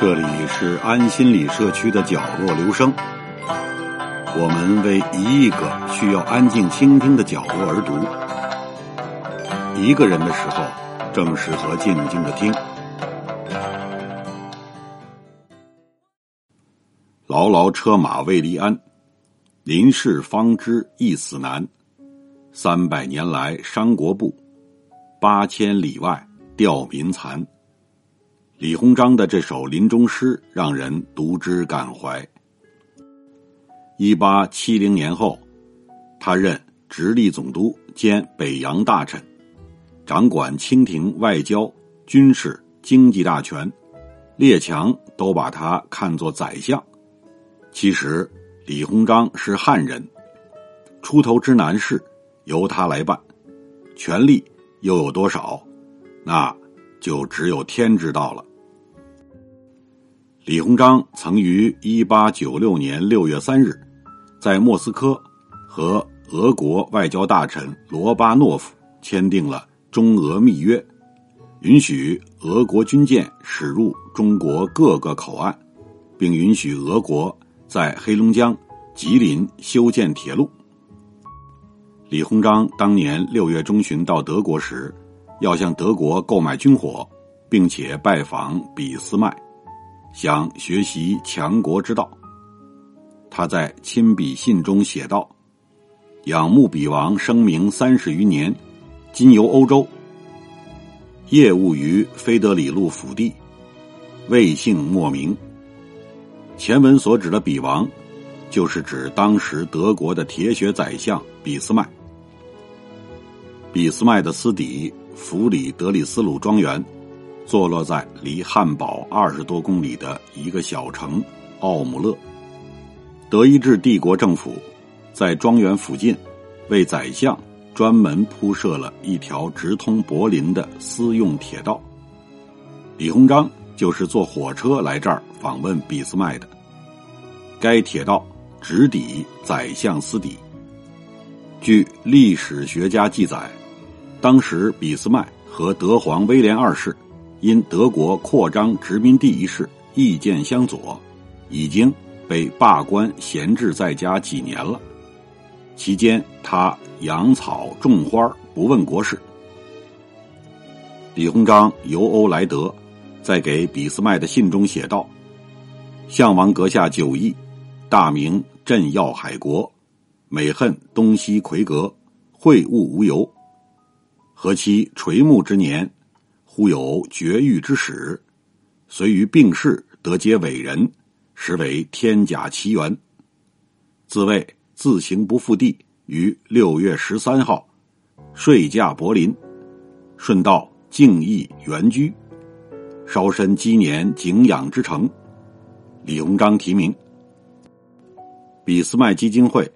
这里是安心理社区的角落留声，我们为一亿个需要安静倾听的角落而读。一个人的时候，正适合静静的听。牢牢车马未离鞍，临事方知一死难。三百年来伤国步，八千里外吊民残。李鸿章的这首临终诗让人读之感怀。一八七零年后，他任直隶总督兼北洋大臣，掌管清廷外交、军事、经济大权，列强都把他看作宰相。其实，李鸿章是汉人，出头之难事由他来办，权力又有多少，那就只有天知道了。李鸿章曾于一八九六年六月三日，在莫斯科和俄国外交大臣罗巴诺夫签订了中俄密约，允许俄国军舰驶入中国各个口岸，并允许俄国在黑龙江、吉林修建铁路。李鸿章当年六月中旬到德国时，要向德国购买军火，并且拜访俾斯麦。想学习强国之道，他在亲笔信中写道：“仰慕比王声名三十余年，今游欧洲，业务于菲德里路府地，未姓莫名。”前文所指的比王，就是指当时德国的铁血宰相俾斯麦。俾斯麦的私邸弗里德里斯鲁庄园。坐落在离汉堡二十多公里的一个小城奥姆勒，德意志帝国政府在庄园附近为宰相专门铺设了一条直通柏林的私用铁道。李鸿章就是坐火车来这儿访问俾斯麦的。该铁道直抵宰相私邸。据历史学家记载，当时俾斯麦和德皇威廉二世。因德国扩张殖民地一事意见相左，已经被罢官闲置在家几年了。期间，他养草种花，不问国事。李鸿章游欧来德，在给俾斯麦的信中写道：“项王阁下久义，大明镇要海国，美恨东西魁阁，会晤无由。何其垂暮之年！”忽有绝育之始，遂于病逝得皆伟人，实为天甲奇缘。自谓自行不复地，于六月十三号，睡驾柏林，顺道敬意原居，稍身积年景仰之城。李鸿章题名。俾斯麦基金会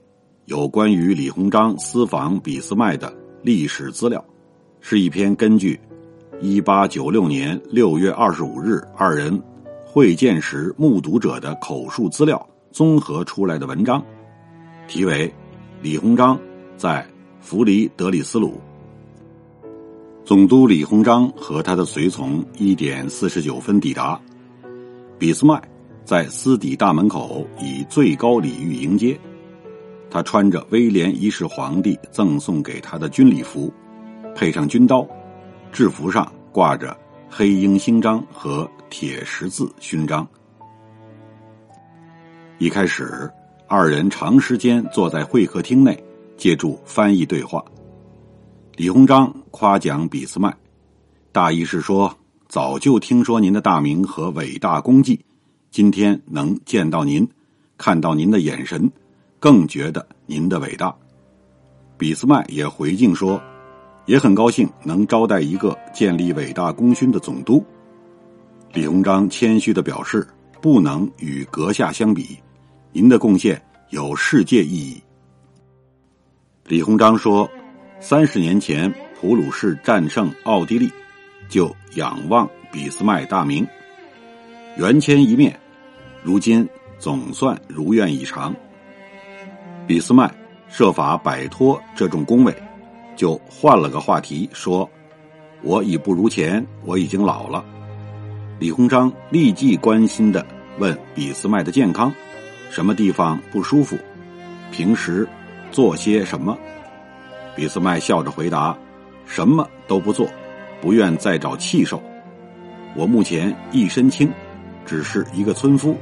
有关于李鸿章私访俾斯麦的历史资料，是一篇根据。一八九六年六月二十五日，二人会见时目睹者的口述资料综合出来的文章，题为《李鸿章在弗里德里斯鲁》。总督李鸿章和他的随从一点四十九分抵达，俾斯麦在私邸大门口以最高礼遇迎接，他穿着威廉一世皇帝赠送给他的军礼服，配上军刀。制服上挂着黑鹰星章和铁十字勋章。一开始，二人长时间坐在会客厅内，借助翻译对话。李鸿章夸奖俾斯麦，大意是说：早就听说您的大名和伟大功绩，今天能见到您，看到您的眼神，更觉得您的伟大。俾斯麦也回敬说。也很高兴能招待一个建立伟大功勋的总督。李鸿章谦虚的表示：“不能与阁下相比，您的贡献有世界意义。”李鸿章说：“三十年前普鲁士战胜奥地利，就仰望俾斯麦大名，缘牵一面，如今总算如愿以偿。俾斯麦设法摆脱这种恭维。”就换了个话题说：“我已不如前，我已经老了。”李鸿章立即关心的问俾斯麦的健康，什么地方不舒服？平时做些什么？俾斯麦笑着回答：“什么都不做，不愿再找气受。我目前一身轻，只是一个村夫，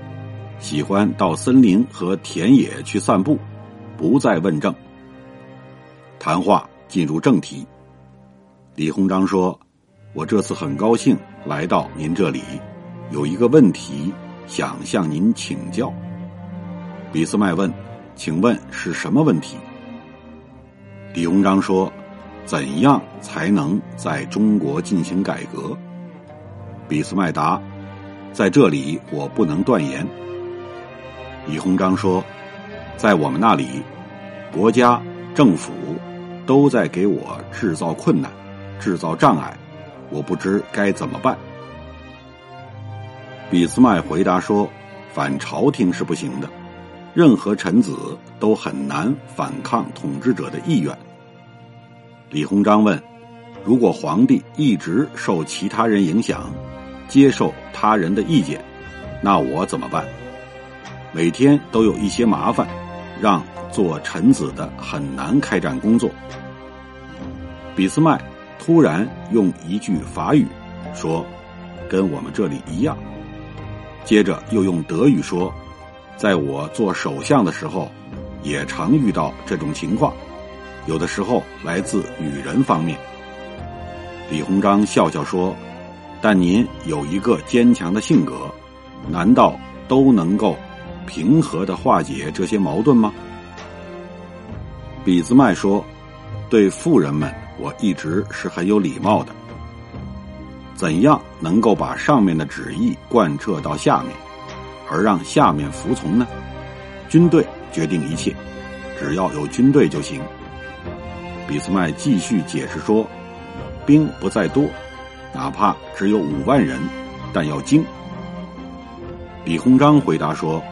喜欢到森林和田野去散步，不再问政。”谈话进入正题。李鸿章说。我这次很高兴来到您这里，有一个问题想向您请教。俾斯麦问：“请问是什么问题？”李鸿章说：“怎样才能在中国进行改革？”俾斯麦答：“在这里我不能断言。”李鸿章说：“在我们那里，国家政府都在给我制造困难，制造障碍。”我不知该怎么办。俾斯麦回答说：“反朝廷是不行的，任何臣子都很难反抗统治者的意愿。”李鸿章问：“如果皇帝一直受其他人影响，接受他人的意见，那我怎么办？每天都有一些麻烦，让做臣子的很难开展工作。”俾斯麦。突然用一句法语说：“跟我们这里一样。”接着又用德语说：“在我做首相的时候，也常遇到这种情况，有的时候来自女人方面。”李鸿章笑笑说：“但您有一个坚强的性格，难道都能够平和的化解这些矛盾吗？”俾斯麦说：“对富人们。”我一直是很有礼貌的。怎样能够把上面的旨意贯彻到下面，而让下面服从呢？军队决定一切，只要有军队就行。俾斯麦继续解释说：“兵不在多，哪怕只有五万人，但要精。”李鸿章回答说：“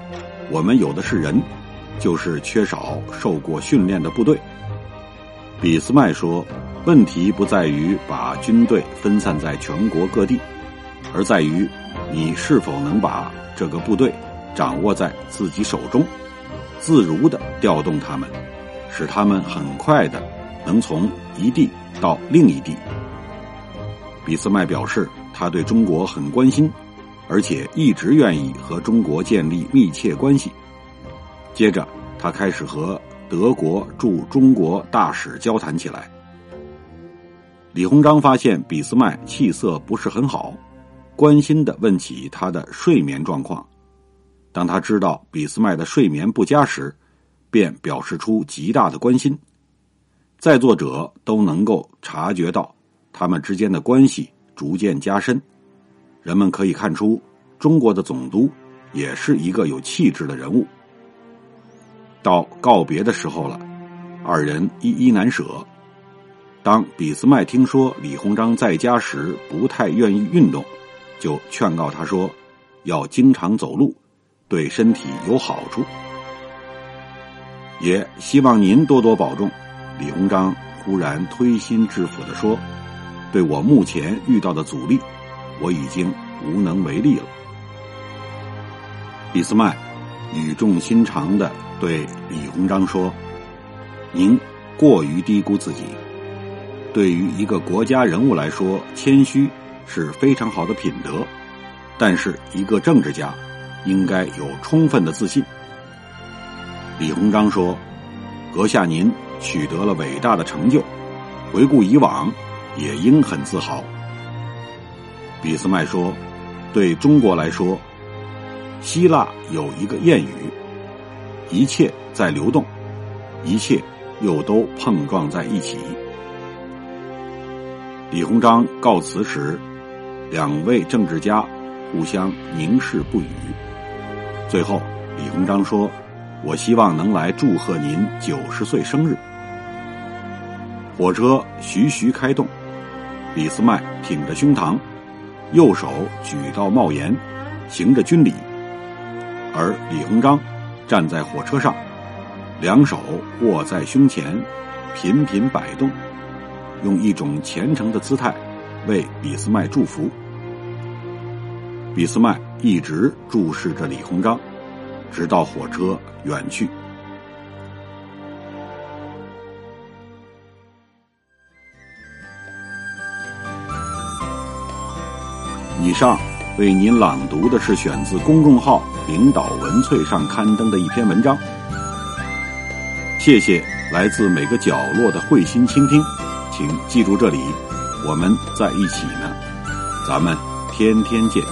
我们有的是人，就是缺少受过训练的部队。”俾斯麦说。问题不在于把军队分散在全国各地，而在于你是否能把这个部队掌握在自己手中，自如的调动他们，使他们很快的能从一地到另一地。俾斯麦表示，他对中国很关心，而且一直愿意和中国建立密切关系。接着，他开始和德国驻中国大使交谈起来。李鸿章发现俾斯麦气色不是很好，关心的问起他的睡眠状况。当他知道俾斯麦的睡眠不佳时，便表示出极大的关心。在座者都能够察觉到他们之间的关系逐渐加深。人们可以看出，中国的总督也是一个有气质的人物。到告别的时候了，二人依依难舍。当俾斯麦听说李鸿章在家时不太愿意运动，就劝告他说：“要经常走路，对身体有好处。”也希望您多多保重。李鸿章忽然推心置腹的说：“对我目前遇到的阻力，我已经无能为力了。”俾斯麦语重心长的对李鸿章说：“您过于低估自己。”对于一个国家人物来说，谦虚是非常好的品德，但是一个政治家应该有充分的自信。李鸿章说：“阁下您取得了伟大的成就，回顾以往，也应很自豪。”俾斯麦说：“对中国来说，希腊有一个谚语：一切在流动，一切又都碰撞在一起。”李鸿章告辞时，两位政治家互相凝视不语。最后，李鸿章说：“我希望能来祝贺您九十岁生日。”火车徐徐开动，俾斯麦挺着胸膛，右手举到帽檐，行着军礼；而李鸿章站在火车上，两手握在胸前，频频摆动。用一种虔诚的姿态为俾斯麦祝福。俾斯麦一直注视着李鸿章，直到火车远去。以上为您朗读的是选自公众号“领导文萃”上刊登的一篇文章。谢谢来自每个角落的会心倾听，请记住这里，我们在一起呢，咱们天天见。